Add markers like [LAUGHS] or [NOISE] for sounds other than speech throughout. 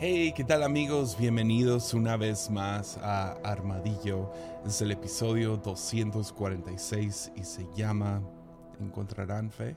Hey, ¿qué tal amigos? Bienvenidos una vez más a Armadillo. Es el episodio 246 y se llama ¿Encontrarán fe?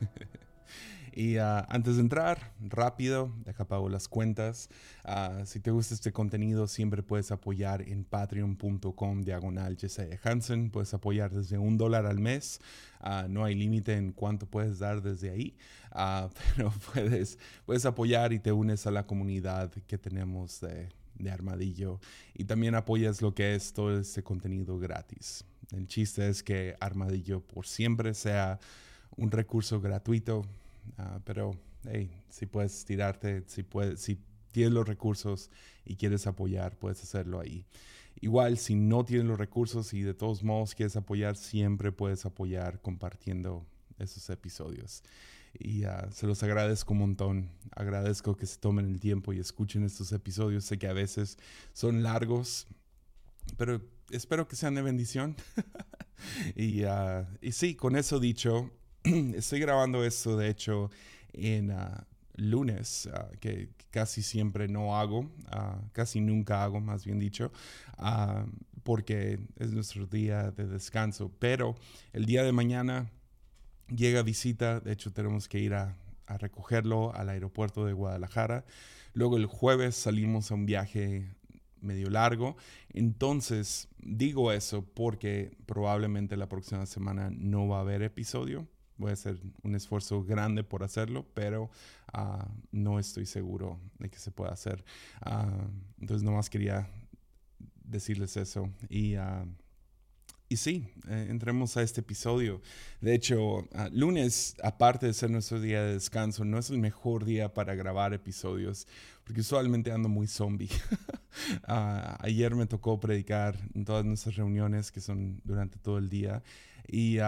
[LAUGHS] Y uh, antes de entrar, rápido, deja pago las cuentas. Uh, si te gusta este contenido, siempre puedes apoyar en patreon.com diagonal Hansen. Puedes apoyar desde un dólar al mes. Uh, no hay límite en cuánto puedes dar desde ahí, [LAUGHS] pero puedes, puedes apoyar y te unes a la comunidad que tenemos de, de Armadillo. Y también apoyas lo que es todo este contenido gratis. El chiste es que Armadillo por siempre sea un recurso gratuito Uh, pero, hey, si puedes tirarte, si, puedes, si tienes los recursos y quieres apoyar, puedes hacerlo ahí. Igual, si no tienes los recursos y de todos modos quieres apoyar, siempre puedes apoyar compartiendo esos episodios. Y uh, se los agradezco un montón. Agradezco que se tomen el tiempo y escuchen estos episodios. Sé que a veces son largos, pero espero que sean de bendición. [LAUGHS] y, uh, y sí, con eso dicho, [CLEARS THROAT] estoy grabando esto, de hecho, en uh, lunes, uh, que casi siempre no hago, uh, casi nunca hago, más bien dicho, porque es nuestro día de descanso. Pero el día de mañana llega visita, de hecho tenemos que ir a, a recogerlo al aeropuerto de Guadalajara. Luego el jueves salimos a un viaje medio largo. Entonces, digo eso porque probablemente la próxima semana no va a haber episodio voy a hacer un esfuerzo grande por hacerlo, pero uh, no estoy seguro de que se pueda hacer. Uh, entonces, nomás quería decirles eso. Y, uh, y sí, eh, entremos a este episodio. De hecho, lunes, aparte de ser nuestro día de descanso, no es el mejor día para grabar episodios, porque usualmente ando muy zombie. [LAUGHS] ayer me tocó predicar en todas nuestras reuniones, que son durante todo el día. Y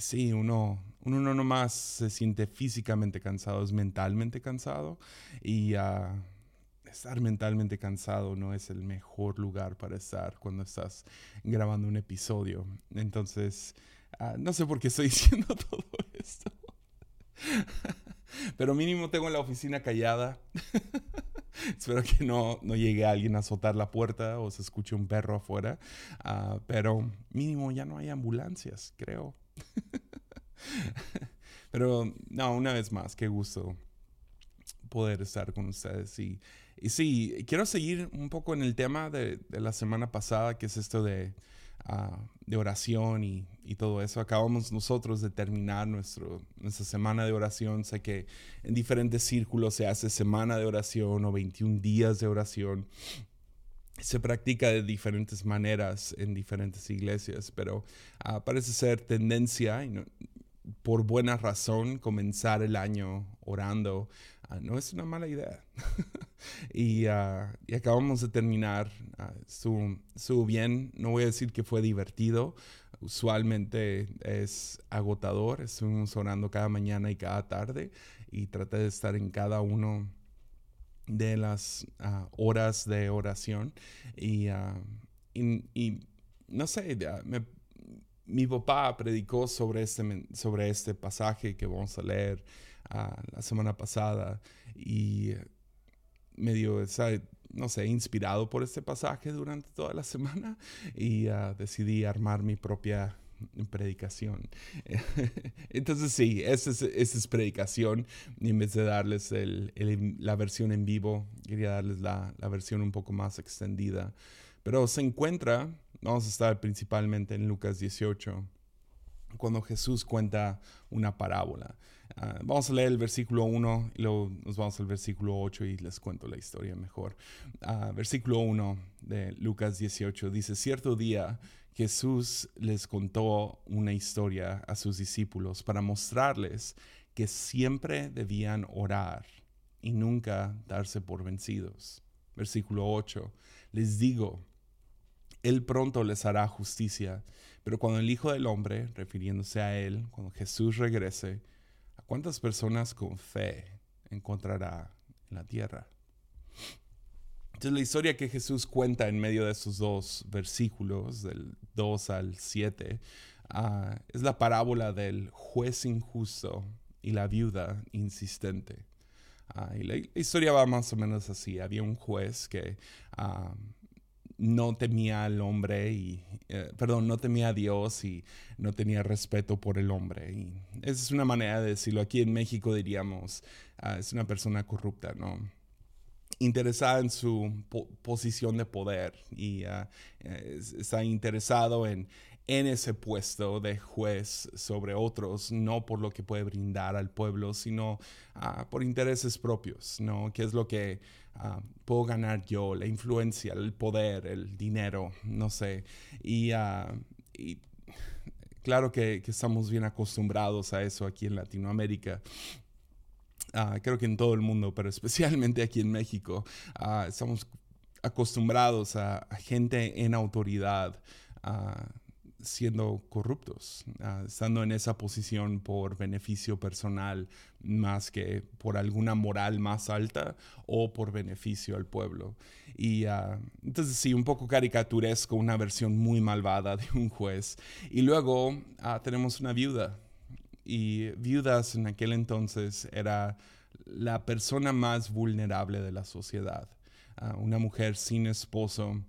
sí, uno, uno no nomás se siente físicamente cansado, es mentalmente cansado y uh, estar mentalmente cansado no es el mejor lugar para estar cuando estás grabando un episodio. Entonces, uh, no sé por qué estoy [LAUGHS] diciendo todo esto. Pero mínimo tengo la oficina callada. [LAUGHS] Espero que no, no, llegue alguien a azotar la puerta o se escuche un perro afuera. Uh, pero mínimo ya no hay ambulancias, creo. [LAUGHS] Pero no, una vez más, qué gusto poder estar con ustedes. Y, y sí, quiero seguir un poco en el tema de, de la semana pasada, que es esto de, uh, de oración y, y, todo eso. Acabamos nosotros de terminar nuestro, nuestra semana de oración. Sé que en diferentes círculos se hace semana de oración o 21 días de oración se practica de diferentes maneras en diferentes iglesias, pero uh, parece ser tendencia, por buena razón, comenzar el año orando. Uh, no es una mala idea. [LAUGHS] y, uh, y, acabamos de terminar. su, su bien, no voy a decir que fue divertido, usualmente es agotador. Estuvimos orando cada mañana y cada tarde y traté de estar en cada uno de las uh, horas de oración y, uh, y, no sé, mi papá predicó sobre este, sobre este pasaje que vamos a leer uh, la semana pasada y medio, no sé, inspirado por este pasaje durante toda la semana y decidí armar mi propia [LAUGHS] predicación. [LAUGHS] Entonces sí, esa es, es, predicación. Y en vez de darles el, el, la versión en vivo, quería darles la, la, versión un poco más extendida. Pero se encuentra, vamos a estar principalmente en Lucas 18, cuando Jesús cuenta una parábola. Uh, vamos a leer el versículo 1 y luego nos vamos al versículo 8 y les cuento la historia mejor. Uh, versículo 1 de Lucas 18 dice, cierto día Jesús les contó una historia a sus discípulos para mostrarles que siempre debían orar y nunca darse por vencidos. Versículo 8. Les digo, Él pronto les hará justicia, pero cuando el Hijo del Hombre, refiriéndose a Él, cuando Jesús regrese, ¿a cuántas personas con fe encontrará en la tierra? Entonces la historia que Jesús cuenta en medio de esos dos versículos, del 2 al 7, uh, es la parábola del juez injusto y la viuda insistente. y la, historia va más o menos así. Había un juez que no temía al hombre y, eh, perdón, no temía a Dios y no tenía respeto por el hombre. Y esa es una manera de decirlo. Aquí en México diríamos, ah, es una persona corrupta, ¿no? Interesada en su posición de poder y ah, está interesado en, en ese puesto de juez sobre otros, no por lo que puede brindar al pueblo, sino ah, por intereses propios, ¿no? ¿Qué es lo que Ah, puedo ganar yo, la influencia, el poder, el dinero, no sé. Y, claro que, estamos bien acostumbrados a eso aquí en Latinoamérica. Ah, creo que en todo el mundo, pero [LAUGHS] especialmente aquí en México, estamos acostumbrados a, gente en autoridad siendo corruptos, estando en esa posición por beneficio personal más que por alguna moral más alta o por beneficio al pueblo. Y uh, entonces sí, un poco caricaturesco, una versión muy malvada [LAUGHS] de un juez. Y luego tenemos una viuda. Y viudas en aquel entonces era la persona más vulnerable de la sociedad. una mujer sin esposo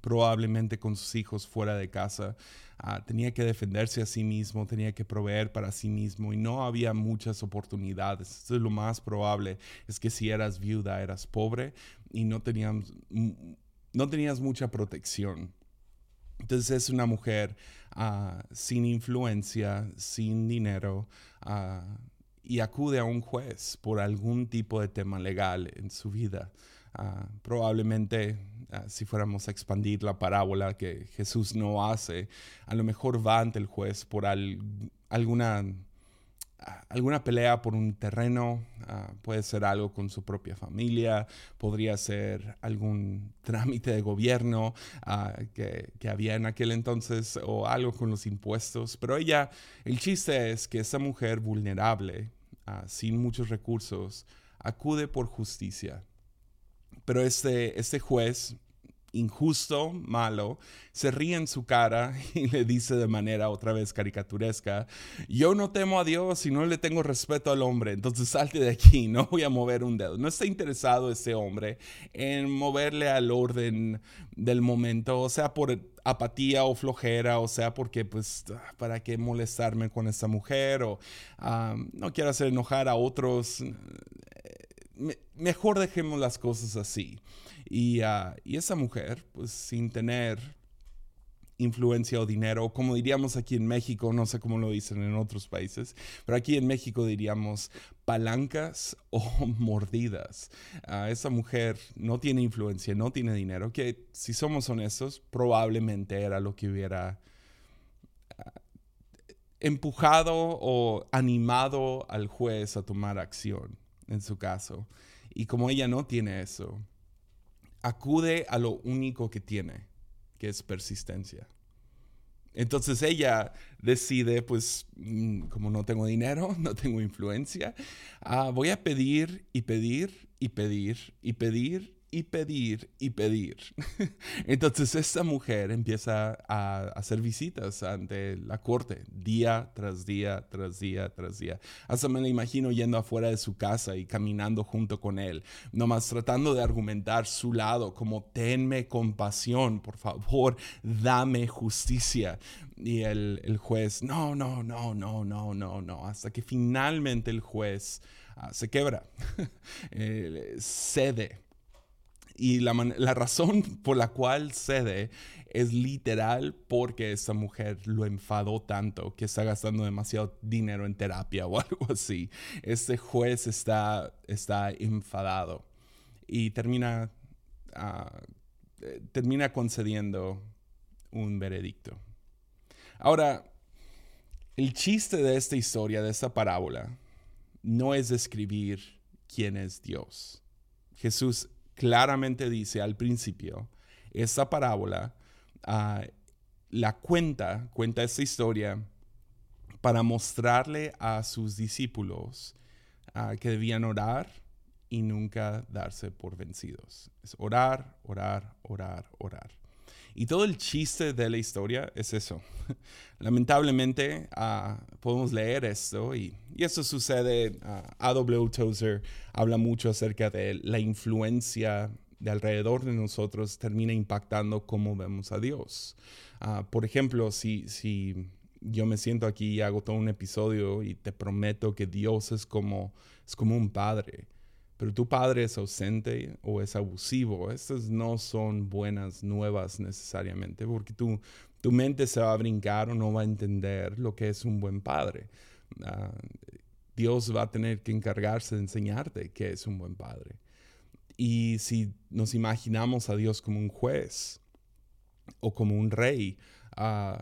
probablemente con sus hijos fuera de casa. Ah, tenía que defenderse a sí mismo, tenía que proveer para sí mismo y no había muchas oportunidades. Lo más probable es que si eras viuda eras pobre y no tenías, no tenías mucha protección. Entonces es una mujer ah, sin influencia, sin dinero ah, y acude a un juez por algún tipo de tema legal en su vida. probablemente Ah, si fuéramos a expandir la parábola que Jesús no hace, a lo mejor va ante el juez por alguna, ah, alguna pelea por un terreno, ah, puede ser algo con su propia familia, podría ser algún [LAUGHS] trámite de gobierno que, que, había en aquel entonces o algo con los impuestos, pero ella, el chiste es que esa mujer vulnerable, sin muchos recursos, acude por justicia. Pero este, este juez injusto, malo, se ríe en su cara [LAUGHS] y le dice de manera otra vez caricaturesca, yo no temo a Dios y no le tengo respeto al hombre, entonces salte de aquí, [LAUGHS] no voy a mover un dedo. No está interesado ese hombre en moverle al orden del momento, o sea, por apatía o flojera, o sea, porque pues, ¿para qué molestarme con esta mujer? O no quiero hacer enojar a otros. Mejor dejemos las cosas así. Ah, y, esa mujer, pues sin tener influencia o dinero, como diríamos aquí en México, no sé cómo lo dicen en otros países, pero aquí en México diríamos palancas o [LAUGHS] mordidas. Uh, esa mujer no tiene influencia, no tiene dinero, que si somos honestos, probablemente era lo que hubiera ah, empujado o animado al juez a tomar acción en su caso. Y como ella no tiene eso, acude a lo único que tiene, que es persistencia. Entonces ella decide, pues, mm, como no tengo dinero, [LAUGHS] no tengo influencia, ah, voy a pedir y pedir y pedir y pedir y pedir y pedir. [LAUGHS] Entonces esta mujer empieza a hacer visitas ante la corte día tras día, tras día, tras día. Hasta me la imagino yendo afuera de su casa y caminando junto con él, nomás tratando de argumentar su lado, como tenme compasión, por favor, dame justicia. Y el, juez, no, no, no, no, no, no, no, hasta que finalmente el juez ah, se quebra, [LAUGHS] eh, cede y la, razón por la cual cede es literal porque esta mujer lo enfadó tanto que está gastando demasiado dinero en terapia o [LAUGHS] algo así. Este juez está, está enfadado y termina, ah, termina concediendo un veredicto. Ahora, el chiste de esta historia, de esta parábola, no es describir quién es Dios. Jesús claramente dice al principio, esta parábola ah, la cuenta, cuenta esta historia para mostrarle a sus discípulos ah, que debían orar y nunca darse por vencidos. Es orar, orar, orar, orar. Y todo el chiste de la historia es eso. [LAUGHS] lamentablemente ah, podemos leer esto y, y esto sucede. A.W. Tozer habla mucho acerca de la influencia de alrededor de nosotros termina impactando cómo vemos a Dios. por ejemplo, si, si yo me siento aquí y hago todo un episodio y te prometo que Dios es como, es como un padre pero tu padre es ausente o es abusivo, estas no son buenas nuevas necesariamente, porque tu, tu mente se va a brincar o no va a entender lo que es un buen padre. Ah, Dios va a tener que encargarse de enseñarte qué es un buen padre. Y si nos imaginamos a Dios como un juez o como un rey, uh,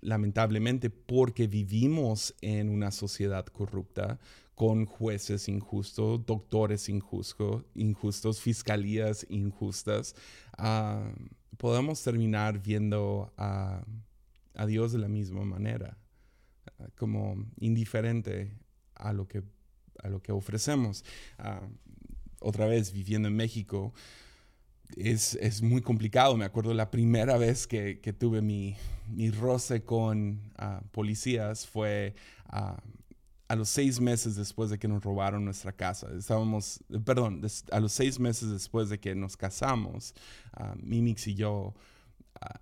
lamentablemente porque vivimos en una sociedad corrupta, con jueces injustos, doctores injustos, fiscalías injustas, uh, podemos terminar viendo a, Dios de la misma manera, ah, como indiferente a lo que, a lo que ofrecemos. Ah, otra vez, viviendo en México, es, es, muy complicado. Me acuerdo la primera vez que, que tuve mi, mi, roce con policías fue a los seis meses después de que nos robaron nuestra casa. Estábamos, perdón, a los seis meses después de que nos casamos, uh, Mimix y yo, ah,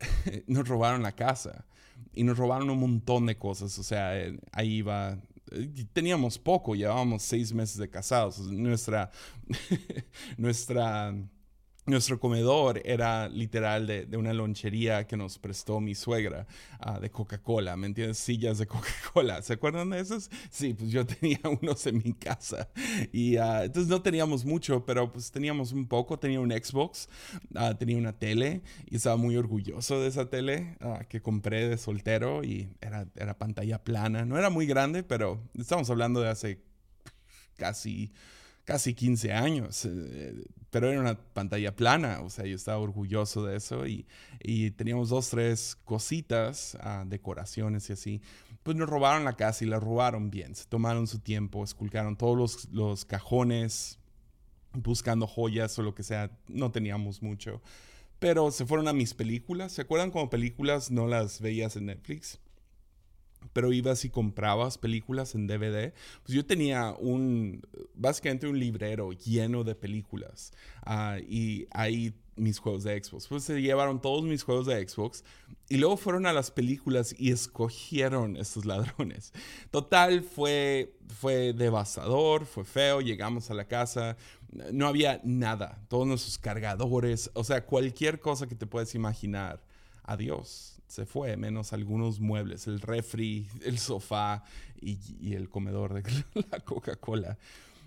[LAUGHS] nos robaron la casa y nos robaron un montón de cosas. O sea, eh, ahí iba eh, teníamos poco, llevábamos seis meses de casados. Nuestra, [LAUGHS] nuestra nuestro comedor era literal de, una lonchería que nos prestó mi suegra ah, de Coca-Cola, ¿me entiendes? Sillas de Coca-Cola. ¿Se acuerdan de esos? Sí, pues yo [LAUGHS] tenía unos en mi casa. Y uh, entonces no teníamos mucho, pero pues teníamos un poco. Tenía un Xbox, uh, tenía una tele y estaba muy orgulloso de esa tele que compré de soltero y era, era pantalla plana. No era muy grande, pero estamos hablando de hace casi casi 15 años, eh, pero era una pantalla plana, o sea, yo estaba orgulloso de eso y, y teníamos dos, tres cositas, uh, decoraciones y así. Pues nos robaron la casa y la robaron bien, se tomaron su tiempo, esculcaron todos los, los cajones buscando joyas o lo que sea, no teníamos mucho. Pero se fueron a mis películas, ¿se acuerdan como películas no las veías en Netflix? Pero ibas y comprabas películas en DVD. Pues yo tenía un, básicamente un librero lleno de películas uh, y ahí mis juegos de Xbox. Pues se llevaron todos mis juegos de Xbox y luego fueron a las películas y escogieron estos ladrones. Total, fue, fue devastador, fue feo, llegamos a la casa, no había nada, todos nuestros cargadores, o sea, cualquier cosa que te puedes imaginar. Adiós se fue, menos algunos muebles, el refri, el sofá y, el comedor de [LAUGHS] la Coca-Cola.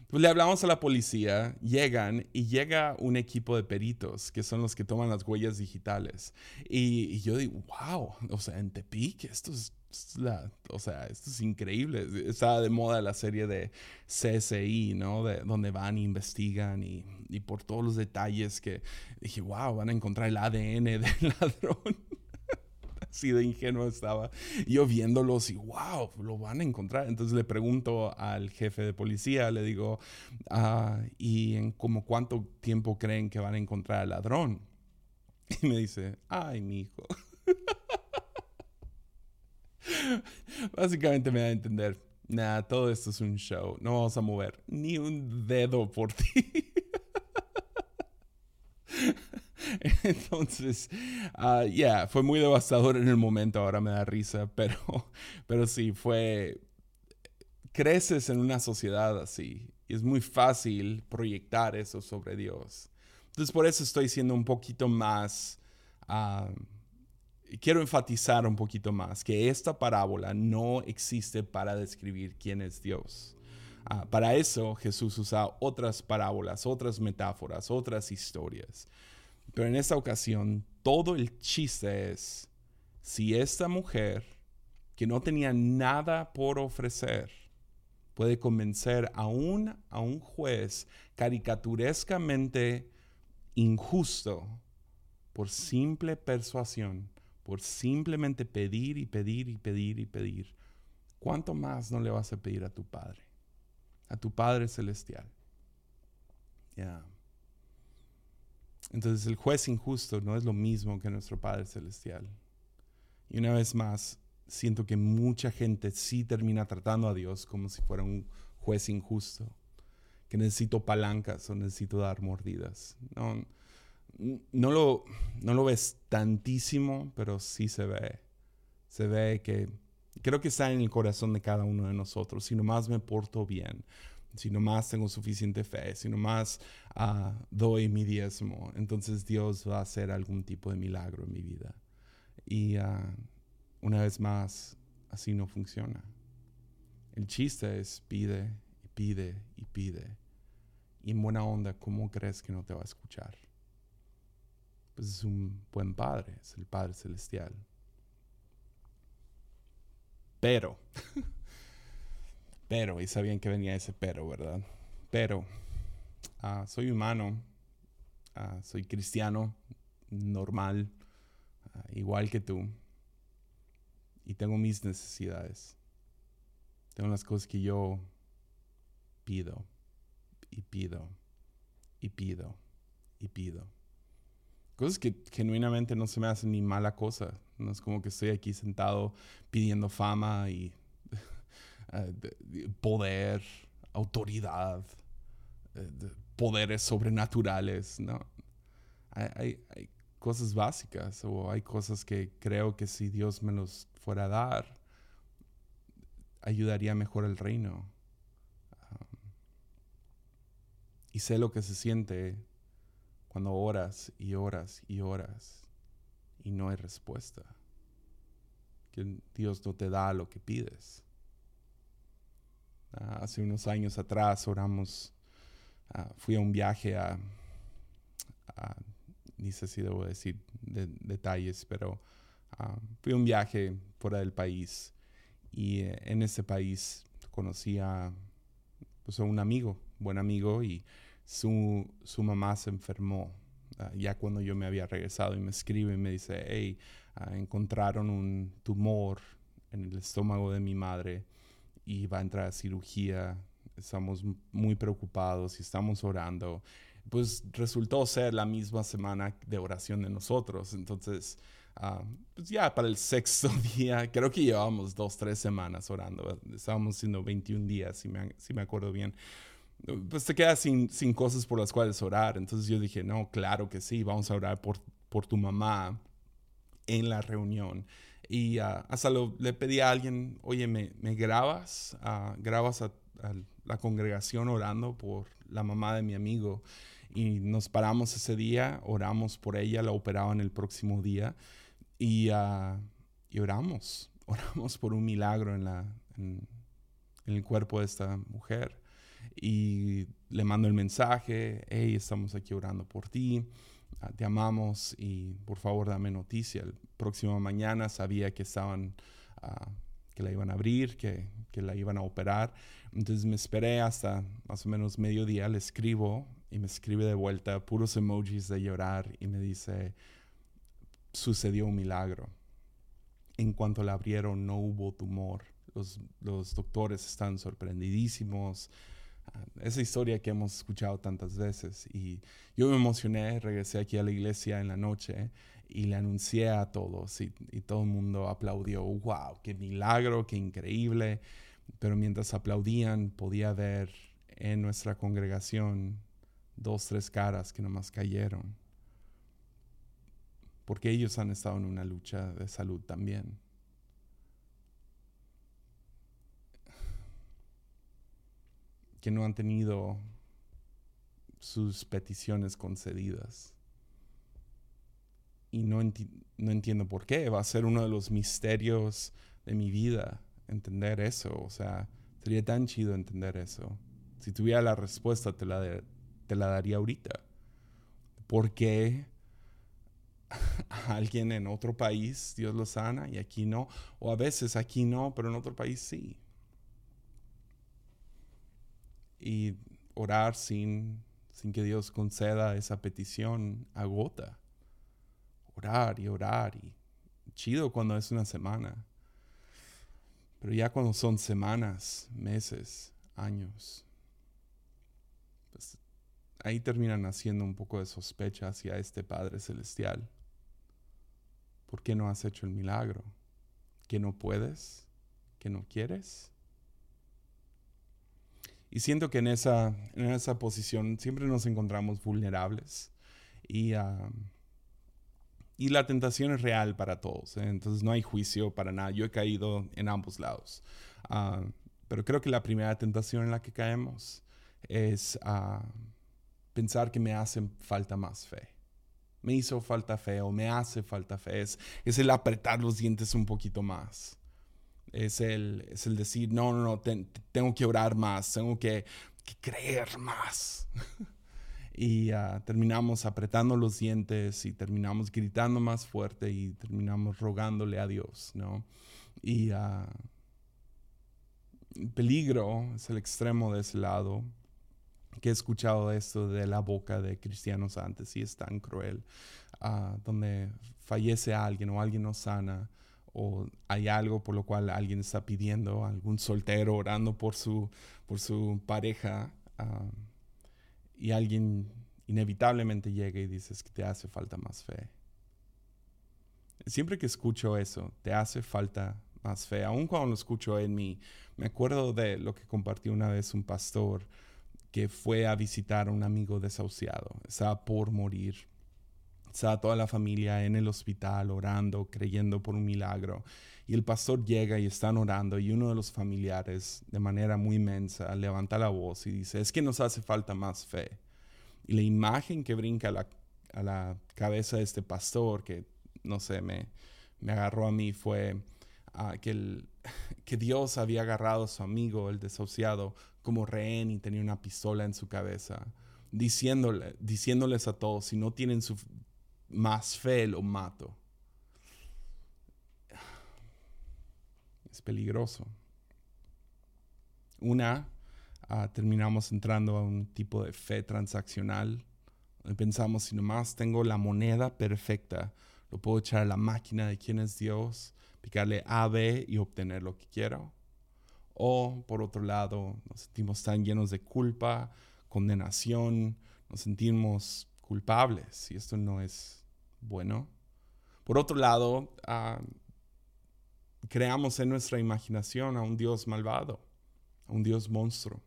Pues le hablamos a la policía, llegan y llega un equipo de peritos, que son los que toman las huellas digitales. Y, yo digo, wow, o sea, en Tepic, esto es, la, o sea, esto es increíble. Estaba de moda la serie de CSI, ¿no? De, donde van e investigan y, y por todos los detalles que dije, wow, van a encontrar el ADN del [LAUGHS] ladrón así de ingenuo estaba. yo viéndolos y wow, lo van a encontrar. Entonces le pregunto al jefe de policía, le digo, ah, ¿y en como cuánto tiempo creen que van a encontrar al ladrón? [LAUGHS] Y me dice, ay, mi hijo. [LAUGHS] Básicamente me da a entender, nada, todo esto es un show, no vamos a mover ni un dedo por ti. [LAUGHS] [LAUGHS] Entonces, ya, yeah, fue muy devastador en el momento, ahora me da risa, [LAUGHS] pero, pero sí, fue, creces en una sociedad así y es muy fácil proyectar eso sobre Dios. Entonces, por eso estoy siendo un poquito más, quiero enfatizar un poquito más que esta parábola no existe para describir quién es Dios. Ah, para eso Jesús usa otras parábolas, otras metáforas, otras historias. Pero en esta ocasión, todo el chiste es, si esta mujer, que no tenía nada por ofrecer, puede convencer aún a un juez caricaturescamente injusto por simple persuasión, por simplemente pedir y pedir y pedir y pedir, ¿cuánto más no le vas a pedir a tu Padre? A tu Padre Celestial. Ya. Entonces el juez injusto no es lo mismo que nuestro Padre Celestial. Y una vez más, siento que mucha gente sí termina tratando a Dios como si fuera un juez injusto, que necesito palancas o necesito dar mordidas. No, no, lo, no lo ves tantísimo, pero sí se ve. Se ve que creo que está en el corazón de cada uno de nosotros. Si nomás me porto bien, si nomás tengo suficiente fe, si nomás uh, doy mi diezmo, entonces Dios va a hacer algún tipo de milagro en mi vida. Y uh, una vez más, así no funciona. El chiste es pide y pide y pide. Y en buena onda, ¿cómo crees que no te va a escuchar? Pues es un buen padre, es el Padre Celestial. Pero, [LAUGHS] pero, y sabían que venía ese pero, ¿verdad? Pero, uh, soy humano, uh, soy cristiano, normal, uh, igual que tú, y tengo mis necesidades. Tengo las cosas que yo pido, y pido, y pido, y pido. Cosas que genuinamente no se me hacen ni mala cosa. No es como que estoy aquí sentado pidiendo fama y poder, autoridad, eh, poderes sobrenaturales, ¿no? Hay, cosas básicas o hay cosas que creo que si Dios me los fuera a dar, ayudaría mejor el reino. Um, y sé lo que se siente cuando oras y oras y oras y no hay respuesta. Que Dios no te da lo que pides. Ah, hace unos años atrás oramos, ah, fui a un viaje a, ni sé si debo decir detalles, pero uh, fui a un viaje fuera del país y eh, en ese país conocí a, pues, a un amigo, buen amigo, y su, su mamá se enfermó Ah, ya cuando yo me había regresado y me escribe y me dice, hey, ah, encontraron un tumor en el estómago de mi madre y va a entrar a cirugía, estamos muy preocupados y estamos orando. Pues resultó ser la misma semana de oración de nosotros, entonces... Uh, pues ya para el [LAUGHS] sexto día, creo que llevábamos dos, tres semanas orando. Estábamos haciendo 21 días, si me, si me acuerdo bien pues te quedas sin, sin cosas por las cuales orar. Entonces yo dije, no, claro que sí, vamos a orar por, por tu mamá en la reunión. Y uh, hasta le pedí a alguien, oye, ¿me, me grabas? Uh, grabas a, la congregación orando por la mamá de mi amigo. Y nos paramos ese día, oramos por ella, la operaban el próximo día. Y, uh, oramos, [LAUGHS] oramos por un milagro en, en el cuerpo de esta mujer y le mando el mensaje, hey, estamos aquí orando por ti, ah, te amamos y por favor dame noticia. El próximo mañana sabía que estaban, ah, que la iban a abrir, que, que, la iban a operar. Entonces me esperé hasta más o menos mediodía, le escribo y me escribe de vuelta puros emojis de llorar y me dice, sucedió un milagro. En cuanto la abrieron no hubo tumor. Los, los doctores están sorprendidísimos esa historia que hemos escuchado tantas veces. Y yo me emocioné, regresé aquí a la iglesia en la noche y le anuncié a todos y, todo el mundo aplaudió, wow, qué milagro, qué increíble. Pero mientras aplaudían podía ver en nuestra congregación dos, tres caras que nomás cayeron. Porque ellos han estado en una lucha de salud también. Que no han tenido sus peticiones concedidas. Y no, no entiendo por qué. Va a ser uno de los misterios de mi vida entender eso. O sea, sería tan chido entender eso. Si tuviera la respuesta, te la, te la daría ahorita. ¿Por qué [LAUGHS] alguien en otro país Dios lo sana y aquí no? O a veces aquí no, pero en otro país sí y orar sin, sin que Dios conceda esa petición agota. Orar y orar y chido cuando es una semana. Pero ya cuando son semanas, meses, años, pues ahí terminan haciendo un poco de sospecha hacia este Padre Celestial. ¿Por qué no has hecho el milagro? que no puedes, que no quieres. Y siento que en esa, en esa posición siempre nos encontramos vulnerables y, y la tentación es real para todos. ¿eh? Entonces no hay juicio para nada. Yo he caído en ambos lados. Pero creo que la primera tentación en la que caemos es uh, pensar que me hace falta más fe. Me hizo falta fe o me hace falta fe. Es, el apretar los dientes un poquito más. Es el, es el decir, no, no, no, tengo que orar más, tengo que, creer más. [LAUGHS] y uh, terminamos apretando los dientes y terminamos gritando más fuerte y terminamos rogándole a Dios, ¿no? Y uh, peligro es el extremo de ese lado que he escuchado esto de la boca de cristianos antes y es tan cruel, ah, donde fallece alguien o alguien no sana o hay algo por lo cual alguien está pidiendo, algún soltero orando por su, por su pareja ah, y alguien inevitablemente llega y dices que te hace falta más fe. Siempre que escucho eso, te hace falta más fe, aun cuando lo escucho en mí, me acuerdo de lo que compartió una vez un pastor que fue a visitar a un amigo desahuciado. Estaba por morir. Estaba toda la familia en el hospital orando, creyendo por un milagro. Y el pastor llega y están orando y uno de los familiares, de manera muy inmensa, levanta la voz y dice, es que nos hace falta más fe. Y la imagen que brinca a la, a la cabeza de este pastor, que no sé, me, me agarró a mí, fue ah, que, el, [LAUGHS] que Dios había agarrado a su amigo, el desahuciado, como rehén y tenía una pistola en su cabeza, diciéndole, diciéndoles a todos, si no tienen su más fe, lo mato. Es peligroso. Una, ah, terminamos entrando a un tipo de fe transaccional. Pensamos, si nomás tengo la moneda perfecta, lo puedo echar a la máquina de quién es Dios, picarle A, B y obtener lo que quiero. O por otro lado, nos sentimos tan llenos de culpa, condenación, nos sentimos culpables y esto no es bueno. Por otro lado, ah, creamos en nuestra imaginación a un Dios malvado, a un Dios monstruo,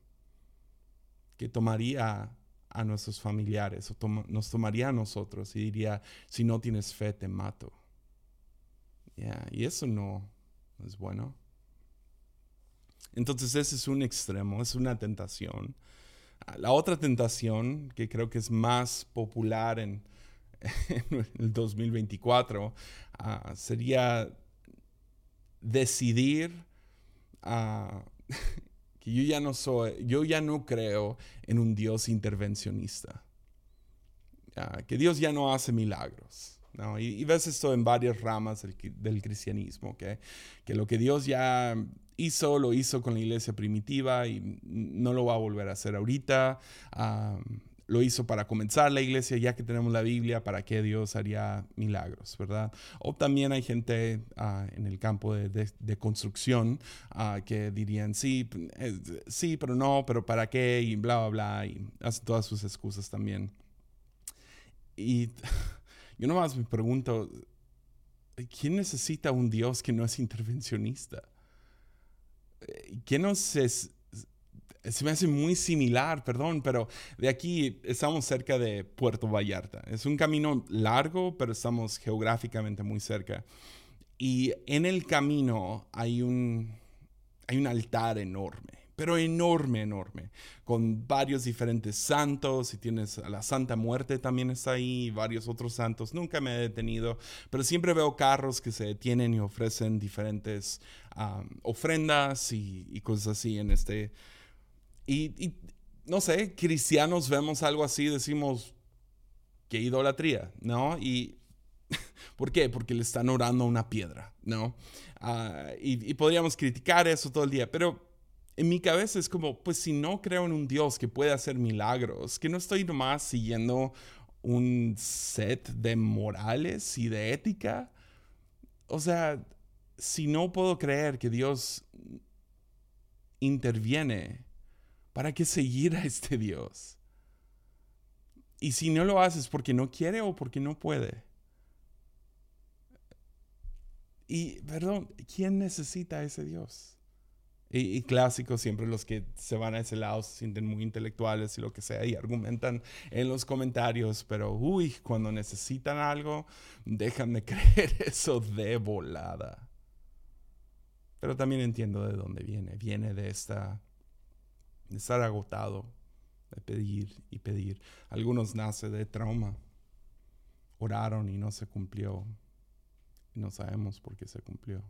que tomaría a nuestros familiares o nos tomaría a nosotros y diría, si no tienes fe, te mato. y eso no es bueno. Entonces ese es un extremo, es una tentación. La otra tentación, que creo que es más popular en, [LAUGHS] el 2024, ah, sería decidir ah, [LAUGHS] que yo ya no soy, yo ya no creo en un Dios intervencionista. Ah, que Dios ya no hace milagros. Y, ves esto en varias ramas del, cristianismo, que lo que Dios ya hizo, lo hizo con la iglesia primitiva y no lo va a volver a hacer ahorita. Lo hizo para comenzar la iglesia, ya que tenemos la Biblia, para que Dios haría milagros, ¿verdad? O también hay gente ah, en el campo de, construcción ah, que dirían, sí, eh, sí, pero no, pero ¿para qué? Y bla, bla, bla, y hacen todas sus excusas también. Y [LAUGHS] yo nomás me pregunto, ¿quién necesita un Dios que no es intervencionista? que no se, se me hace muy similar, perdón, pero de aquí estamos cerca de Puerto Vallarta. Es un camino largo, pero estamos geográficamente muy cerca. Y en el camino hay un, hay un altar enorme pero enorme, enorme, con varios diferentes santos, y tienes a la Santa Muerte también está ahí, y varios otros santos, nunca me he detenido, pero siempre veo carros que se detienen y ofrecen diferentes ofrendas y, cosas así en este, y, no sé, cristianos vemos algo así, decimos, qué idolatría, ¿no? Y [LAUGHS] ¿Por qué? Porque le están orando a una piedra, ¿no? Ah, y, y, podríamos criticar eso todo el día, pero en mi cabeza es como, pues si no creo en un Dios que puede hacer milagros, que no estoy nomás siguiendo un set de morales y de ética. O sea, si no puedo creer que Dios interviene, ¿para qué seguir a este Dios? Y si no lo haces porque no quiere o porque no puede. Y, perdón, ¿quién necesita a ese Dios? Y, clásico, siempre los que se van a ese lado se sienten muy intelectuales y lo que sea y argumentan en los comentarios, pero uy, cuando necesitan algo, déjame [LAUGHS] creer eso de volada. Pero también entiendo de dónde viene. Viene de esta, de estar agotado, de pedir y pedir. Algunos nacen de trauma. Oraron y no se cumplió. Y no sabemos por qué se cumplió.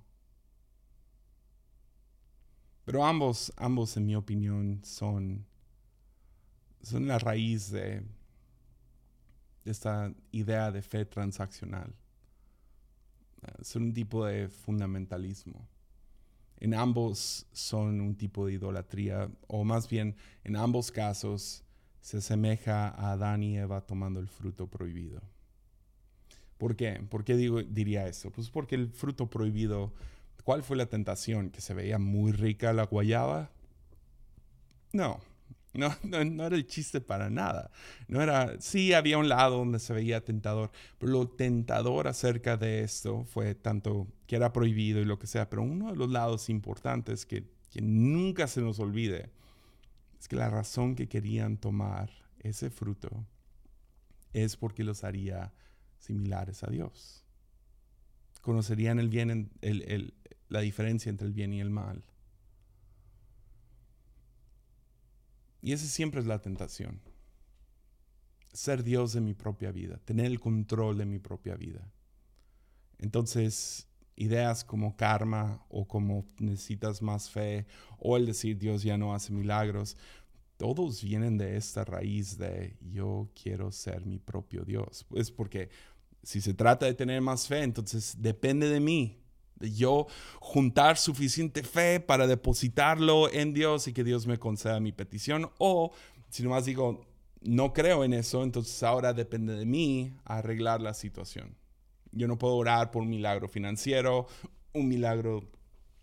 Pero ambos, ambos en mi opinión, son, son la raíz de, de esta idea de fe transaccional. Son un tipo de fundamentalismo. En ambos son un tipo de idolatría, o más bien en ambos casos se asemeja a Adán y Eva tomando el fruto prohibido. ¿Por qué? ¿Por qué digo, diría eso? Pues porque el fruto prohibido ¿Cuál fue la tentación? ¿Que se veía muy rica la guayaba? No, [LAUGHS] no, no, era el chiste para nada. No era, sí había un lado donde se veía tentador, pero lo tentador acerca de esto fue tanto que era prohibido y lo que sea, pero uno de los lados importantes que, nunca se nos olvide es que la razón que querían tomar ese fruto es porque los haría similares a Dios. Conocerían el bien, la diferencia entre el bien y el mal. Y esa siempre es la tentación. Ser Dios de mi propia vida, tener el control de mi propia vida. Entonces, ideas como karma o como necesitas más fe o el decir Dios ya no hace milagros, todos vienen de esta raíz de yo quiero ser mi propio Dios. Es porque si se trata de tener más fe, entonces depende de mí yo juntar suficiente fe para depositarlo en Dios y que Dios me conceda mi petición. O si nomás digo, no creo en eso, entonces ahora depende de mí arreglar la situación. Yo no puedo orar por un milagro financiero, un milagro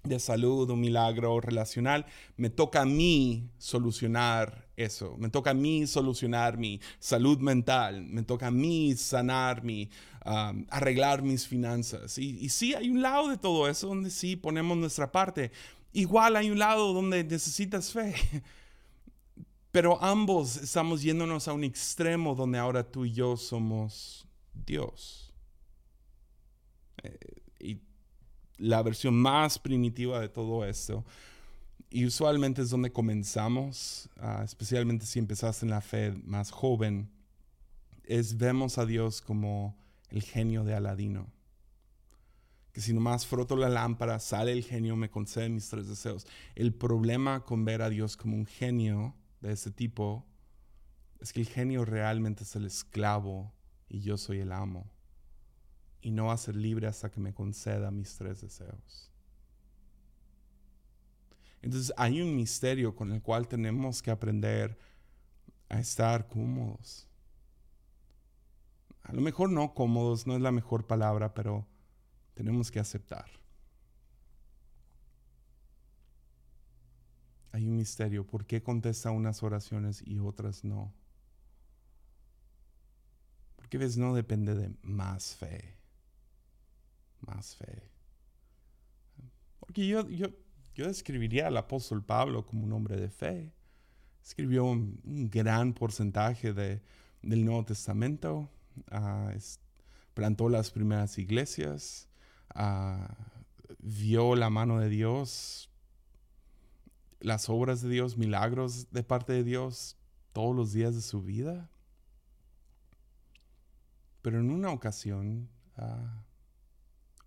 de salud, un milagro relacional. Me toca a mí solucionar eso. Me toca a mí solucionar mi salud mental. Me toca a mí sanar mi, arreglar mis finanzas. Y, y sí, hay un lado de todo eso donde sí ponemos nuestra parte. Igual hay un lado donde necesitas fe. [LAUGHS] Pero ambos estamos yéndonos a un extremo donde ahora tú y yo somos Dios. Eh, y la versión más primitiva de todo esto. Y usualmente es donde comenzamos, ah, especialmente si empezaste en la fe más joven, es vemos a Dios como el genio de Aladino. Que si nomás froto la lámpara, sale el genio, me concede mis tres deseos. El problema con ver a Dios como un genio de ese tipo es que el genio realmente es el esclavo y yo soy el amo y no va a ser libre hasta que me conceda mis tres deseos. Entonces hay un misterio con el cual tenemos que aprender a estar cómodos. A lo mejor no cómodos, no es la mejor palabra, pero tenemos que aceptar. Hay un misterio. ¿Por qué contesta unas oraciones y otras no? Porque ves, no depende de más fe más fe. Porque yo, yo, yo describiría al apóstol Pablo como un hombre de fe. Escribió un, gran porcentaje de, del Nuevo Testamento, uh, plantó las primeras iglesias, uh, vio la mano de Dios, las obras de Dios, milagros de parte de Dios todos los días de su vida. Pero en una ocasión, uh,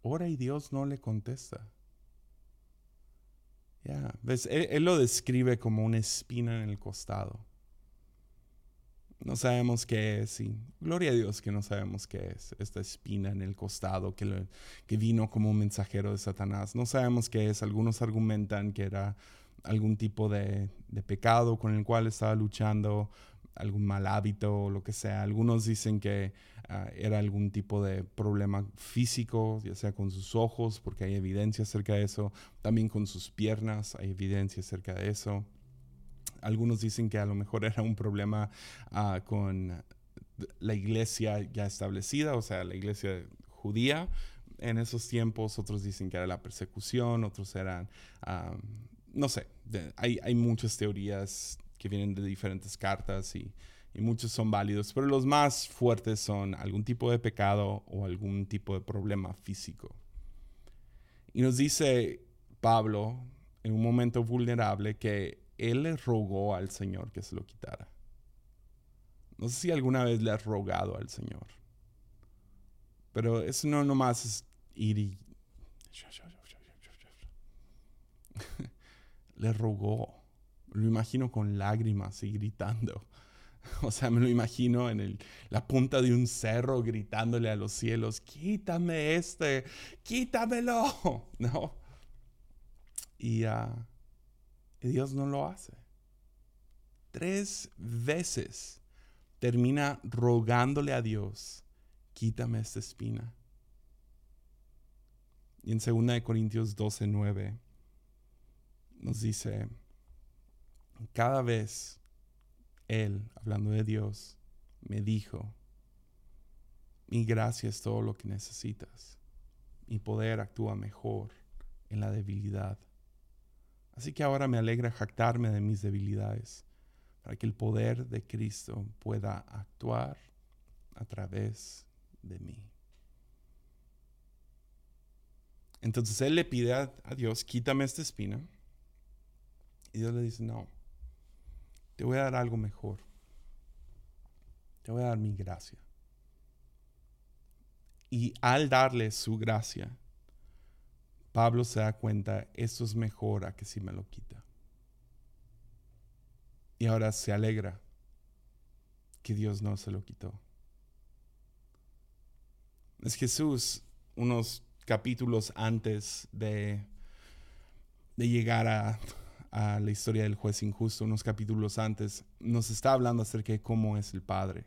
ora y Dios no le contesta. Ya, ves, él, lo describe como una espina en el costado. No sabemos qué es, y gloria a Dios que no sabemos qué es esta espina en el costado que, que vino como un mensajero de Satanás. No sabemos qué es. Algunos argumentan que era algún tipo de pecado con el cual estaba luchando, algún mal hábito o lo que sea. Algunos dicen que Ah, era algún tipo de problema físico, ya sea con sus ojos, porque hay evidencia acerca de eso, también con sus piernas, hay evidencia acerca de eso. Algunos dicen que a lo mejor [LAUGHS] era un problema ah, con la iglesia ya establecida, o sea, la iglesia judía, en esos tiempos, otros dicen que era la persecución, otros eran, no sé, hay, hay, muchas teorías que vienen de diferentes cartas y, y, muchos son válidos, pero los más fuertes son algún tipo de pecado o algún tipo de problema físico. Y nos dice Pablo en un momento vulnerable que él le rogó al Señor que se lo quitara. No sé si alguna vez le has rogado al Señor. Pero eso no nomás es ir y... [LAUGHS] le rogó. Lo imagino con lágrimas y gritando. [LAUGHS] O sea, me lo imagino en la punta de un cerro gritándole a los cielos, quítame este, quítamelo. [LAUGHS] ¿No? Y, ah, y Dios no lo hace. Tres veces termina rogándole a Dios, quítame esta espina. Y en 2 Corintios 12, 9 nos dice, cada vez Él, hablando de Dios, me dijo, mi gracia es todo lo que necesitas. Mi poder actúa mejor en la debilidad. Así que ahora me alegra jactarme de mis debilidades, para que el poder de Cristo pueda actuar a través de mí. Entonces él le pide a, Dios, quítame esta espina. Y Dios le dice, no, te voy a dar algo mejor. Te voy a dar mi gracia. Y al darle su gracia, Pablo se da cuenta, esto es mejor a que si me lo quita. Y ahora se alegra que Dios no se lo quitó. Es Jesús, unos capítulos antes de, de llegar a, la historia del juez injusto, unos capítulos antes, nos está hablando acerca de cómo es el Padre.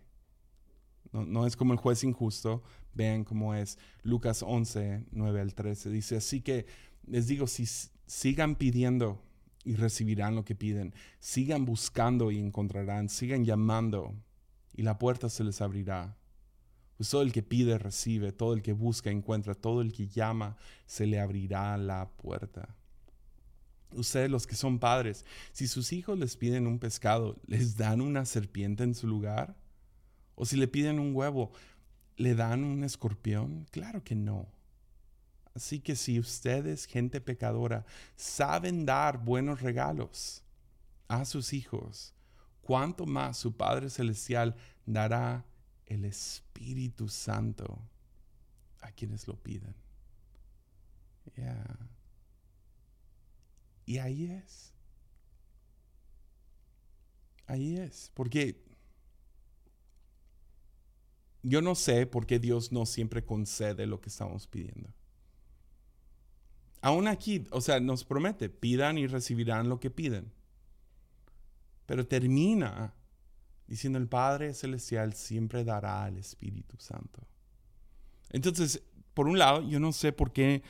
No, no, es como el juez injusto, vean cómo es. Lucas 11, 9 al 13 dice, así que les digo, si sigan pidiendo y recibirán lo que piden, sigan buscando y encontrarán, sigan llamando y la puerta se les abrirá. Pues todo el que pide recibe, todo el que busca encuentra, todo el que llama se le abrirá la puerta. Ustedes los que son padres, si sus hijos les piden un pescado, ¿les dan una serpiente en su lugar? ¿O si le piden un huevo, ¿le dan un escorpión? Claro que no. Así que si ustedes, gente pecadora, saben dar buenos regalos a sus hijos, ¿cuánto más su Padre Celestial dará el Espíritu Santo a quienes lo piden. Y ahí es. Ahí es. Porque yo no sé por qué Dios no siempre concede lo que estamos pidiendo. Aún aquí, o sea, nos promete, pidan y recibirán lo que piden. Pero termina diciendo el Padre Celestial siempre dará al Espíritu Santo. Entonces, por un lado, yo no sé por qué,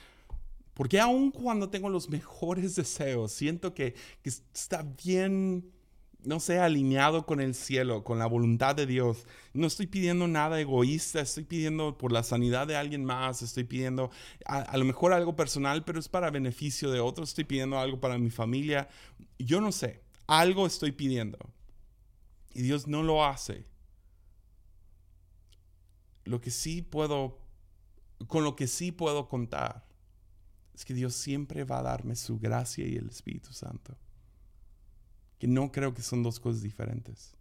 porque aun cuando tengo los mejores [LAUGHS] deseos, siento que, está bien, no sé, alineado con el cielo, con la voluntad de Dios. No estoy pidiendo nada egoísta, estoy pidiendo por la sanidad de alguien más, estoy pidiendo a, a lo mejor algo personal, pero es para beneficio de otros, estoy pidiendo algo para mi familia. Yo no sé, algo estoy pidiendo y Dios no lo hace. Lo que sí puedo, con lo que sí puedo contar, es que Dios siempre va a darme su gracia y el Espíritu Santo. Que no creo que son dos cosas diferentes.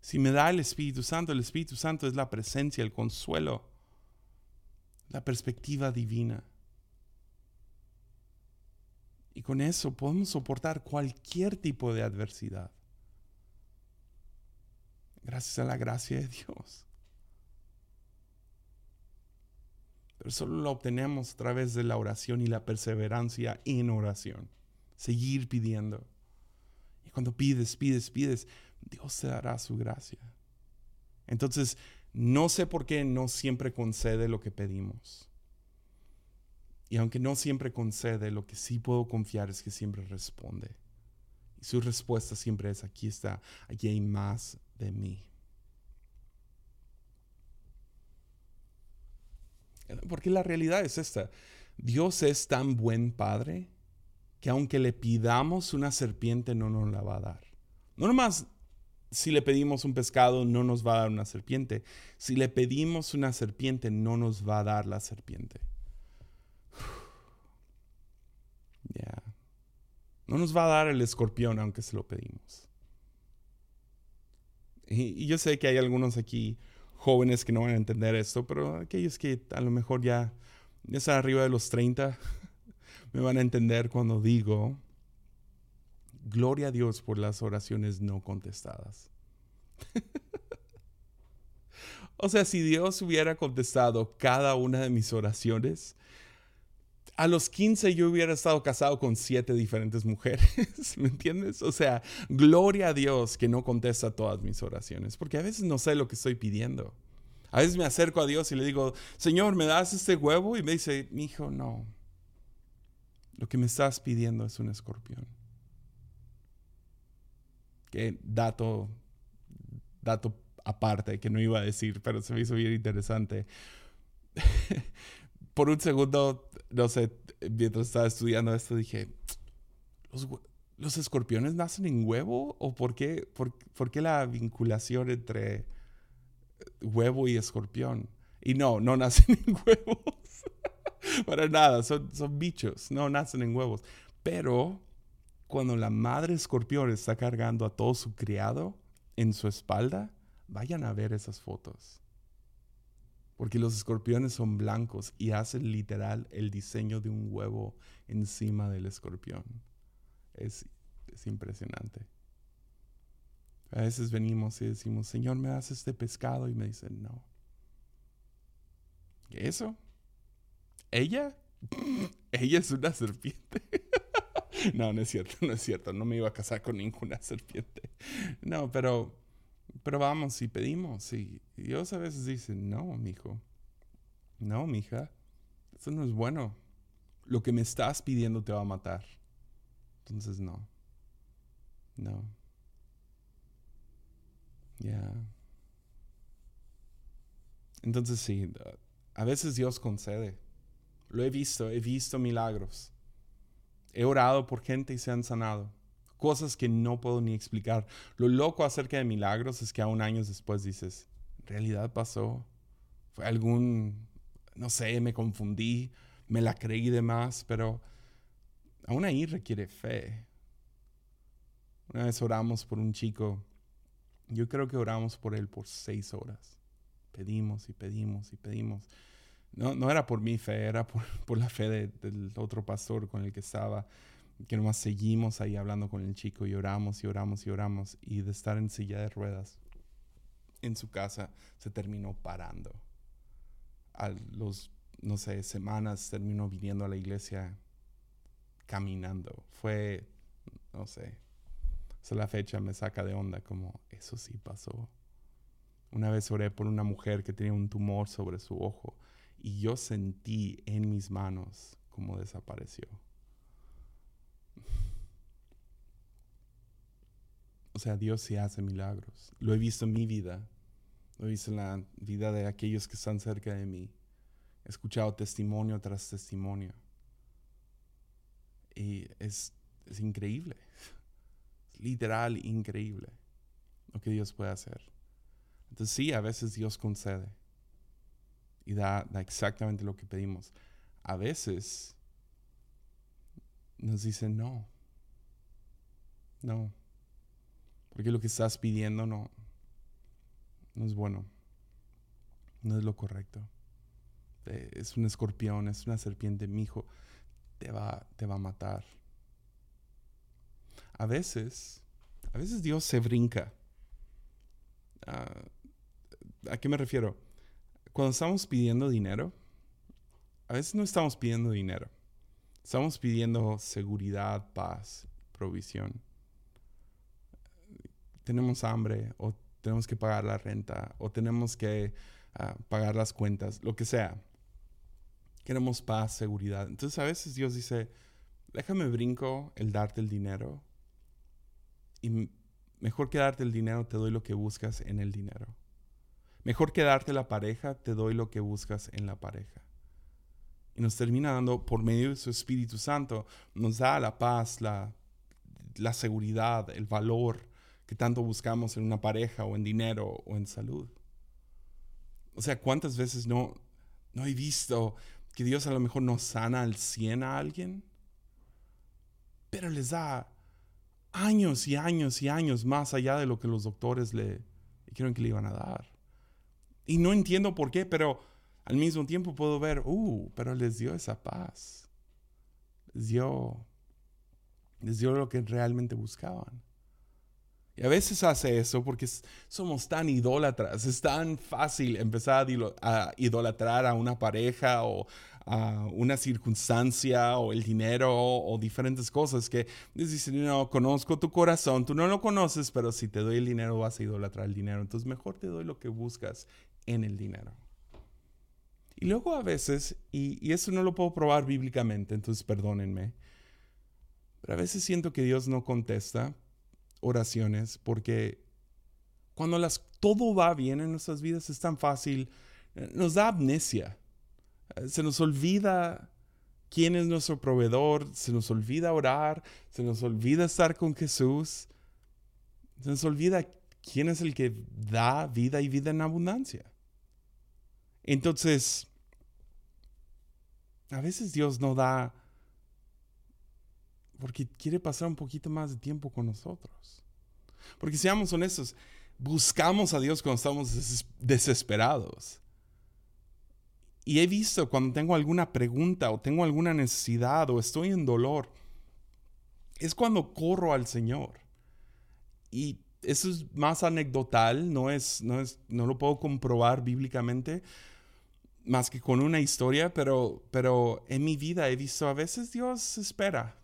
Si me da el Espíritu Santo, el Espíritu Santo es la presencia, el consuelo, la perspectiva divina. Y con eso podemos soportar cualquier tipo de adversidad. Gracias a la gracia de Dios. Solo lo obtenemos a través de la oración y la perseverancia en oración. Seguir pidiendo. Y cuando pides, pides, pides, Dios te dará su gracia. Entonces, no sé por qué no siempre concede lo que pedimos. Y aunque no siempre concede, lo que sí puedo confiar es que siempre responde. Y su respuesta siempre es, aquí está, aquí hay más de mí. Porque la realidad es esta. Dios es tan buen padre que aunque le pidamos una serpiente no nos la va a dar. No nomás si le pedimos un pescado no nos va a dar una serpiente. Si le pedimos una serpiente no nos va a dar la serpiente. [SIGHS] Ya. No nos va a dar el escorpión aunque se lo pedimos. Y, yo sé que hay algunos aquí jóvenes que no van a entender esto, pero aquellos que a lo mejor ya, ya están arriba de los 30 [LAUGHS] me van a entender cuando digo Gloria a Dios por las oraciones no contestadas. [LAUGHS] o sea, si Dios hubiera contestado cada una de mis oraciones, a los 15 yo hubiera estado casado con siete diferentes mujeres, [LAUGHS] ¿me entiendes? O sea, gloria a Dios que no contesta todas mis oraciones, porque a veces no sé lo que estoy pidiendo. A veces me acerco a Dios y le digo, Señor, ¿me das este huevo? Y me dice, mi hijo, no. Lo que me estás pidiendo es un escorpión que dato, dato aparte que no iba a decir, pero se me hizo bien interesante. [LAUGHS] Por un segundo, no sé, mientras estaba estudiando esto, dije, ¿los, escorpiones nacen en huevo? ¿O por qué, por, por qué la vinculación entre huevo y escorpión? Y no, no nacen [LAUGHS] en huevos. Para nada, son, son bichos, no nacen en huevos. Pero cuando la madre escorpión está cargando a todo su criado en su espalda, vayan a ver esas fotos. Porque los escorpiones son blancos y hacen literal el diseño de un huevo encima del escorpión. Es, es impresionante. A veces venimos y decimos, Señor, ¿me das este pescado? Y me dicen, no. ¿Qué eso? ¿Ella? [LAUGHS] Ella es una serpiente. [LAUGHS] no, no es cierto, no es cierto. No me iba a casar con ninguna [LAUGHS] serpiente. No, pero, pero vamos y pedimos. Y Dios a veces dice, no, mi hijo. No, mi hija. Eso no es bueno. Lo que me estás pidiendo te va a matar. Entonces, no. No. Ya. Entonces, sí. A veces Dios concede. Lo he visto, he visto milagros. He orado por gente y se han sanado. Cosas que no puedo ni explicar. Lo loco acerca de milagros es que aún años después dices, ¿en realidad pasó? Fue algún, no sé, me confundí, me la creí de más, pero aún ahí requiere fe. Una vez oramos por un chico, yo creo que oramos por él por seis horas. Pedimos y pedimos y pedimos. No, no era por mi fe, era por, [LAUGHS] por la fe del otro pastor con el que estaba, que nomás seguimos ahí hablando con el chico y oramos y oramos y oramos. Y de estar en silla de ruedas en su casa, se terminó parando. A los, no sé, semanas terminó viniendo a la iglesia caminando. Fue, no sé, hasta la fecha me saca de onda como, eso sí pasó. Una vez oré por una mujer que tenía un tumor sobre su ojo y yo sentí en mis manos cómo desapareció. O sea, Dios sí hace milagros. Lo he visto en mi vida. Lo he visto en la vida de aquellos que están cerca de mí. He escuchado testimonio tras testimonio. Y es, es increíble. Es literal increíble lo que Dios puede hacer. Entonces sí, a veces Dios concede y da, exactamente lo que pedimos. A veces nos dicen no. No. Porque lo que estás pidiendo no, no es bueno. No es lo correcto. Es un escorpión, es una serpiente, mi hijo, te va, te va a matar. A veces, a veces Dios se brinca. Ah, ¿A qué me refiero? cuando estamos pidiendo dinero, a veces no estamos pidiendo dinero. Estamos pidiendo seguridad, paz, provisión. Tenemos hambre o tenemos que pagar la renta o tenemos que ah, pagar las cuentas, lo que sea. Queremos paz, seguridad. Entonces a veces Dios dice, déjame brinco el darte el dinero y mejor que darte el dinero te doy lo que buscas en el dinero. Mejor que darte la pareja, te doy lo que buscas en la pareja. y nos termina dando por medio de su Espíritu Santo, nos da la paz, la, la seguridad, el valor que tanto buscamos en una pareja o en dinero o en salud. O sea, ¿cuántas veces no, no he visto que Dios a lo mejor no sana al 100 a alguien? Pero les da años y años y años más allá de lo que los doctores le dijeron que le iban a dar. Y no entiendo por qué, pero al mismo tiempo puedo ver, uh, pero les dio esa paz. Les dio, les dio lo que realmente buscaban. Y a veces hace eso porque somos tan idólatras. Es tan fácil empezar a idolatrar a una pareja o a una circunstancia o el dinero o diferentes cosas que dicen, no, conozco tu corazón, tú no lo conoces, pero si te doy el dinero vas a idolatrar el dinero. Entonces mejor te doy lo que buscas en el dinero. Y luego a veces, y, y eso no lo puedo probar bíblicamente, entonces perdónenme, pero a veces siento que Dios no contesta oraciones porque cuando las, todo va bien en nuestras vidas es tan fácil, eh, nos da amnesia. Eh, se nos olvida quién es nuestro proveedor, se nos olvida orar, se nos olvida estar con Jesús, se nos olvida quién es el que da vida y vida en abundancia. Entonces, a veces Dios no da porque quiere pasar un poquito más de tiempo con nosotros. Porque seamos honestos, buscamos a Dios cuando estamos desesperados. Y he visto cuando tengo alguna pregunta o tengo alguna necesidad o estoy en dolor, es cuando corro al Señor. Y eso es más anecdotal, no, es, no, es, no lo puedo comprobar bíblicamente más que con una historia, pero, pero en mi vida he visto a veces Dios espera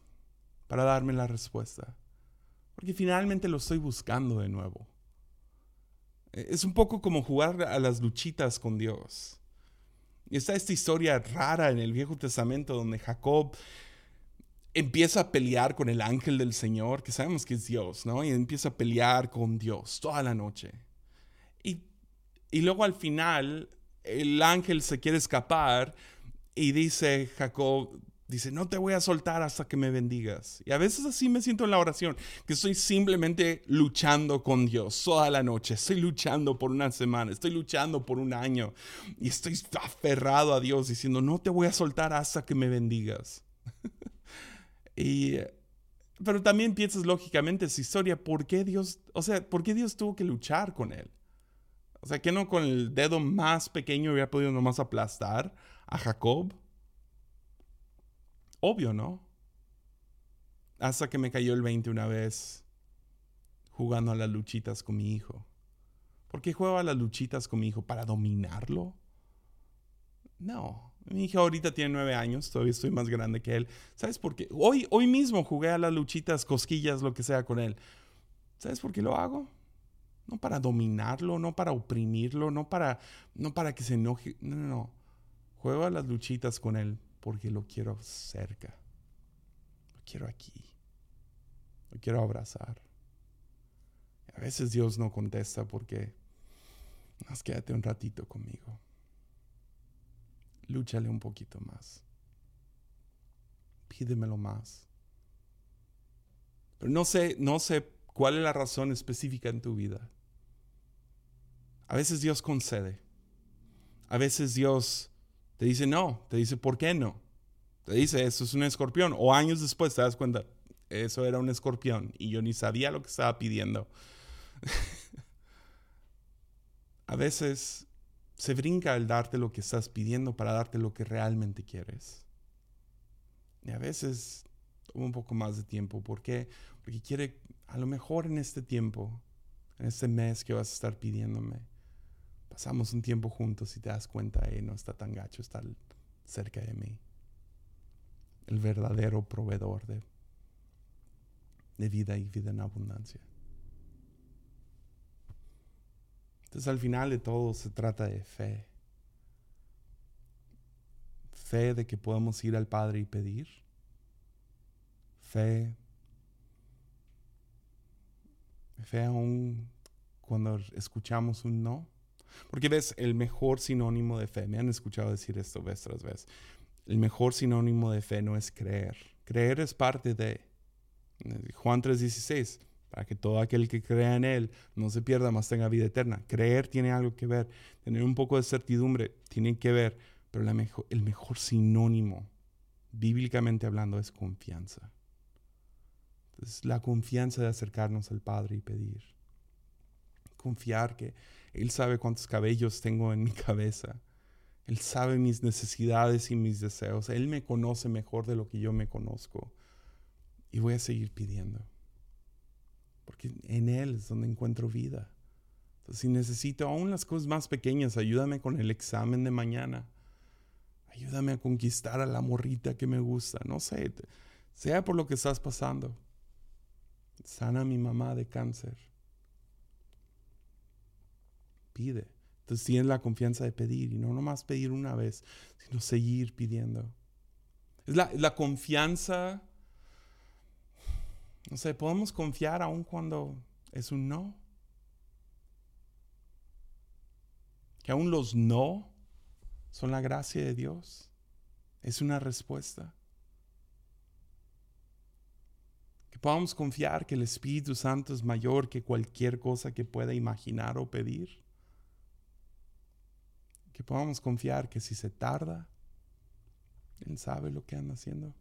para darme la respuesta. Porque finalmente lo estoy buscando de nuevo. E, es un poco como jugar a las luchitas con Dios. Y está esta historia rara en el Viejo Testamento donde Jacob empieza a pelear con el ángel del Señor, que sabemos que es Dios, ¿no? Y empieza a pelear con Dios toda la noche. Y, y luego al final el ángel se quiere escapar y dice Jacob, Dice, no te voy a soltar hasta que me bendigas. Y a veces así me siento en la oración, que estoy simplemente luchando con Dios toda la noche. Estoy luchando por una semana, estoy luchando por un año. Y estoy aferrado a Dios diciendo, no te voy a soltar hasta que me bendigas. [LAUGHS] y, pero también piensas lógicamente esa historia, ¿por qué Dios, o sea, por qué Dios tuvo que luchar con él? O sea, que no con el dedo más pequeño había podido nomás aplastar a Jacob. Obvio, ¿no? Hasta que me cayó el 20 una vez jugando a las luchitas con mi hijo. ¿Por qué juego a las luchitas con mi hijo? ¿Para dominarlo? No. Mi hijo ahorita tiene nueve años, todavía estoy más grande que él. ¿Sabes por qué? Hoy, hoy mismo jugué a las luchitas, cosquillas, lo que sea con él. ¿Sabes por qué lo hago? No para dominarlo, no para oprimirlo, no para, no para que se enoje. No, no, no. Juego a las luchitas con él porque lo quiero cerca. Lo quiero aquí. Lo quiero abrazar. A veces Dios no contesta porque, más quédate un ratito conmigo. Lúchale un poquito más. Pídemelo más. Pero no sé, no sé cuál es la razón específica en tu vida. A veces Dios concede. A veces Dios te dice no, te dice ¿por qué no? Te dice eso es un escorpión. O años después te das cuenta, eso era un escorpión y yo ni sabía lo que estaba pidiendo. [LAUGHS] a veces se brinca al darte lo que estás pidiendo para darte lo que realmente quieres. Y a veces toma un poco más de tiempo. ¿Por qué? Porque quiere, a lo mejor en este tiempo, en este mes que vas a estar pidiéndome, pasamos un tiempo juntos y te das cuenta, eh, no está tan gacho estar cerca de mí. El verdadero proveedor de, de vida y vida en abundancia. Entonces al final de todo se trata de fe. Fe de que podemos ir al Padre y pedir. Fe. Fe aún cuando escuchamos un no. Porque ves, el mejor sinónimo de fe, me han escuchado decir esto vez tras vez, El mejor sinónimo de fe no es creer. Creer es parte de Juan 3:16, para que todo aquel que crea en Él no se pierda, más tenga vida eterna. Creer tiene algo que ver, tener un poco de certidumbre tiene que ver, pero el mejor sinónimo, bíblicamente hablando, es confianza. La confianza de acercarnos al Padre y pedir. Confiar que Él sabe cuántos cabellos tengo en mi cabeza. Él sabe mis necesidades y mis deseos. Él me conoce mejor de lo que yo me conozco. Y voy a seguir pidiendo. Porque en Él es donde encuentro vida. Entonces, si necesito aún las cosas más pequeñas, ayúdame con el examen de mañana. Ayúdame a conquistar a la morrita que me gusta. No sé, sea por lo que estás pasando. Sana a mi mamá de cáncer. Pide. Entonces tienes la confianza de pedir y no nomás pedir una vez, sino seguir pidiendo. Es la, la confianza no sé, podemos confiar aun cuando es un no. Que aún los no son la gracia de Dios. Es una respuesta. Que podamos confiar que el Espíritu Santo es mayor que cualquier cosa que pueda imaginar o pedir. Que podamos confiar que si se tarda, Él sabe lo que anda haciendo.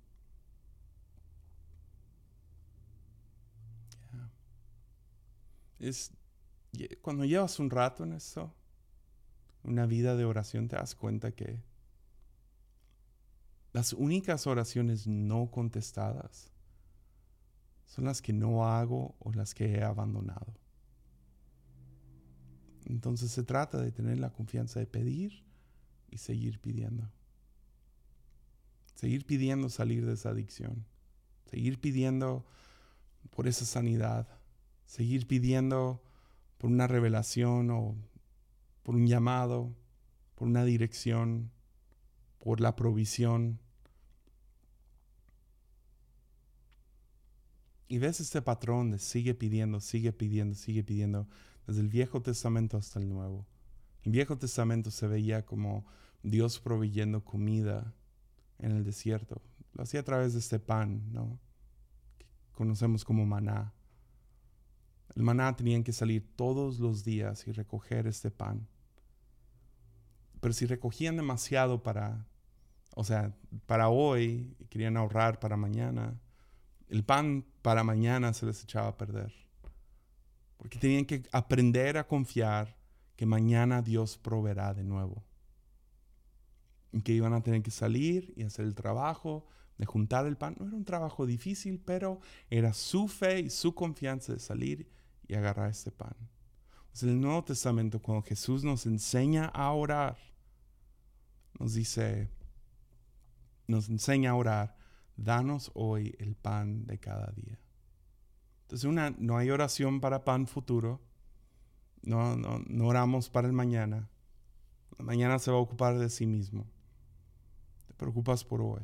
es cuando llevas un rato en eso, una vida de oración, te das cuenta que las únicas oraciones no contestadas son las que no hago o las que he abandonado. Entonces se trata de tener la confianza de pedir y seguir pidiendo. Seguir pidiendo salir de esa adicción. Seguir pidiendo por esa sanidad seguir pidiendo por una revelación o por un llamado, por una dirección, por la provisión. Y ves este patrón de sigue pidiendo, sigue pidiendo, sigue pidiendo, desde el Viejo Testamento hasta el Nuevo. El Viejo Testamento se veía como Dios proveyendo comida en el desierto. Lo hacía a través de este pan, ¿no? Conocemos como maná. El maná tenían que salir todos los días y recoger este pan. Pero si recogían demasiado para, o sea, para hoy y querían ahorrar para mañana, el pan para mañana se les echaba a perder. Porque tenían que aprender a confiar que mañana Dios proveerá de nuevo. Y que iban a tener que salir y hacer el trabajo de juntar el pan. No era un trabajo difícil, pero era su fe y su confianza de salir y agarrar este pan. en el Nuevo Testamento, cuando Jesús nos enseña a orar, nos dice, nos enseña a orar, danos hoy el pan de cada día. Una, no hay oración para pan futuro, no, no, no oramos para el mañana. mañana se va a ocupar de sí mismo. Te preocupas por hoy.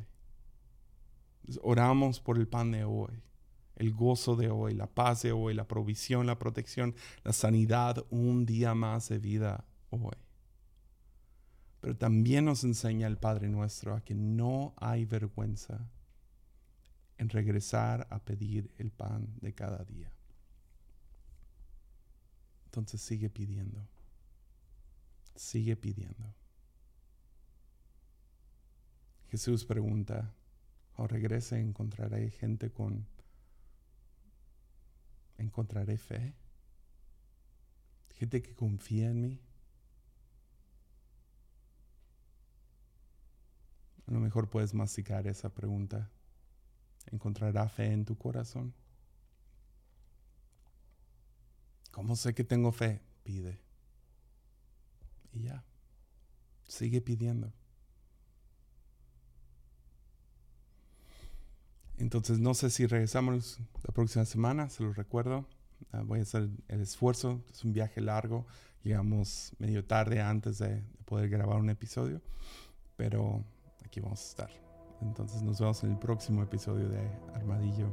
oramos por el pan de hoy el gozo de hoy, la paz de hoy, la provisión, la protección, la sanidad, un día más de vida hoy. Pero también nos enseña el Padre nuestro a que no hay vergüenza en regresar a pedir el pan de cada día. Entonces sigue pidiendo. Sigue pidiendo. Jesús pregunta, o regrese encontraré gente con encontraré fe. Gente que confía en mí. A lo mejor puedes masticar esa pregunta. ¿Encontrará fe en tu corazón? ¿Cómo sé que tengo fe? Pide. Y ya. Sigue pidiendo. Entonces no sé si regresamos la próxima semana, se lo recuerdo. Ah, voy a hacer el esfuerzo, es un viaje largo, llegamos medio tarde antes de, poder grabar un episodio, pero aquí vamos a estar. Entonces nos vemos en el próximo episodio de Armadillo.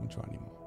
Mucho ánimo.